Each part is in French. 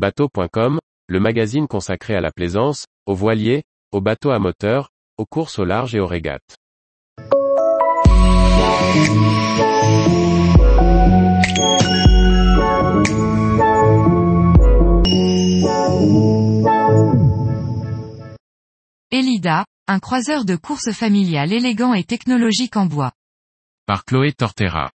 Bateau.com, le magazine consacré à la plaisance, aux voiliers, aux bateaux à moteur, aux courses au large et aux régates. Elida, un croiseur de course familial élégant et technologique en bois. Par Chloé Tortera.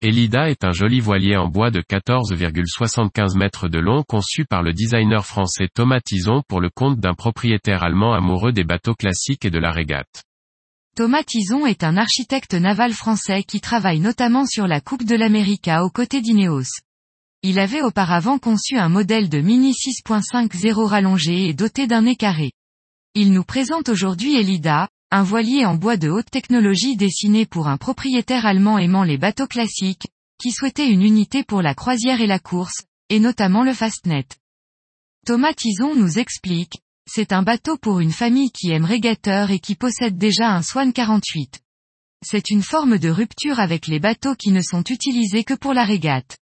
Elida est un joli voilier en bois de 14,75 mètres de long conçu par le designer français Thomas Tison pour le compte d'un propriétaire allemand amoureux des bateaux classiques et de la régate. Thomas Tison est un architecte naval français qui travaille notamment sur la Coupe de l'América aux côtés d'Ineos. Il avait auparavant conçu un modèle de Mini 6.50 rallongé et doté d'un nez carré. Il nous présente aujourd'hui Elida, un voilier en bois de haute technologie dessiné pour un propriétaire allemand aimant les bateaux classiques, qui souhaitait une unité pour la croisière et la course, et notamment le Fastnet. Thomas Tison nous explique, c'est un bateau pour une famille qui aime régateur et qui possède déjà un Swan 48. C'est une forme de rupture avec les bateaux qui ne sont utilisés que pour la régate.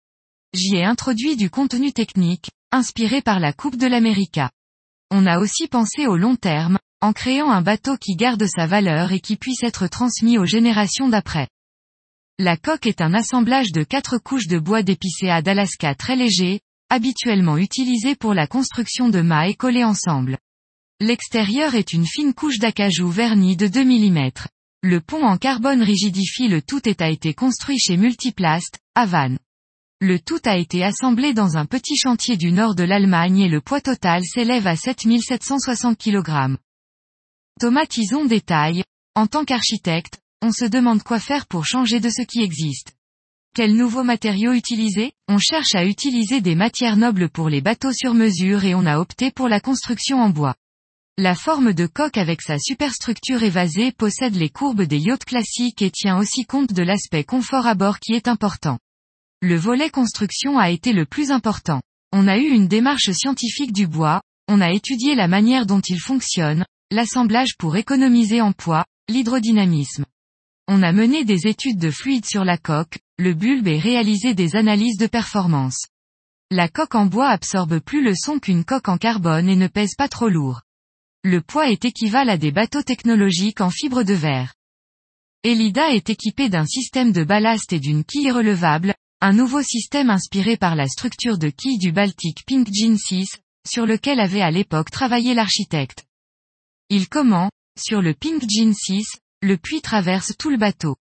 J'y ai introduit du contenu technique, inspiré par la Coupe de l'América. On a aussi pensé au long terme, en créant un bateau qui garde sa valeur et qui puisse être transmis aux générations d'après. La coque est un assemblage de quatre couches de bois d'épicéa d'Alaska très léger, habituellement utilisé pour la construction de mâts et collés ensemble. L'extérieur est une fine couche d'acajou verni de 2 mm. Le pont en carbone rigidifie le tout et a été construit chez Multiplast, Vannes. Le tout a été assemblé dans un petit chantier du nord de l'Allemagne et le poids total s'élève à 7760 kg. Thomas Tison détaille, en tant qu'architecte, on se demande quoi faire pour changer de ce qui existe. Quels nouveaux matériaux utiliser? On cherche à utiliser des matières nobles pour les bateaux sur mesure et on a opté pour la construction en bois. La forme de coque avec sa superstructure évasée possède les courbes des yachts classiques et tient aussi compte de l'aspect confort à bord qui est important. Le volet construction a été le plus important. On a eu une démarche scientifique du bois, on a étudié la manière dont il fonctionne, l'assemblage pour économiser en poids, l'hydrodynamisme. On a mené des études de fluide sur la coque, le bulbe et réalisé des analyses de performance. La coque en bois absorbe plus le son qu'une coque en carbone et ne pèse pas trop lourd. Le poids est équivalent à des bateaux technologiques en fibre de verre. Elida est équipé d'un système de ballast et d'une quille relevable, un nouveau système inspiré par la structure de quille du Baltic Pink Gene 6, sur lequel avait à l'époque travaillé l'architecte. Il comment, sur le Pink Gene 6, le puits traverse tout le bateau.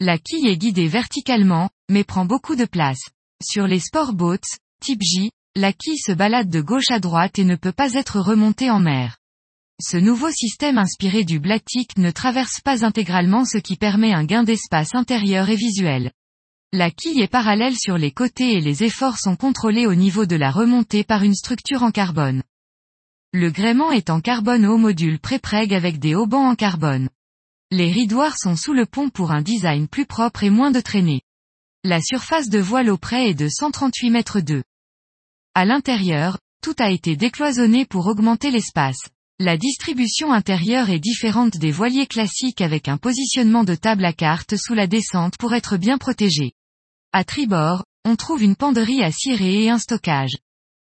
La quille est guidée verticalement, mais prend beaucoup de place. Sur les sport boats, type J, la quille se balade de gauche à droite et ne peut pas être remontée en mer. Ce nouveau système inspiré du Blatic ne traverse pas intégralement ce qui permet un gain d'espace intérieur et visuel. La quille est parallèle sur les côtés et les efforts sont contrôlés au niveau de la remontée par une structure en carbone. Le gréement est en carbone haut module pré-preg avec des haubans en carbone. Les ridoirs sont sous le pont pour un design plus propre et moins de traînée. La surface de voile au près est de 138 mètres 2. À l'intérieur, tout a été décloisonné pour augmenter l'espace. La distribution intérieure est différente des voiliers classiques avec un positionnement de table à cartes sous la descente pour être bien protégé. À tribord, on trouve une penderie à cirer et un stockage.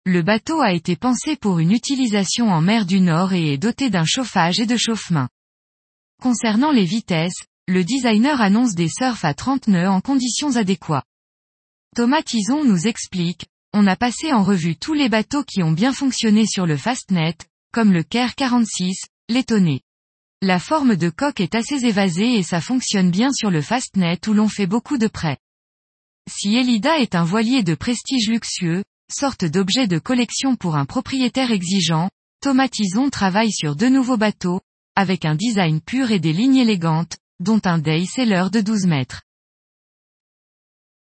Le bateau a été pensé pour une utilisation en mer du Nord et est doté d'un chauffage et de chauffe-main. Concernant les vitesses, le designer annonce des surfs à 30 nœuds en conditions adéquates. Thomas Tison nous explique, on a passé en revue tous les bateaux qui ont bien fonctionné sur le Fastnet, comme le Caire 46, l'étonné. La forme de coque est assez évasée et ça fonctionne bien sur le Fastnet où l'on fait beaucoup de prêts. Si Elida est un voilier de prestige luxueux, sorte d'objet de collection pour un propriétaire exigeant, Thomas Tison travaille sur deux nouveaux bateaux, avec un design pur et des lignes élégantes, dont un Day Sailor de 12 mètres.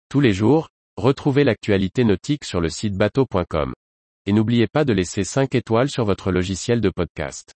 Tous les jours, retrouvez l'actualité nautique sur le site bateau.com et n'oubliez pas de laisser 5 étoiles sur votre logiciel de podcast.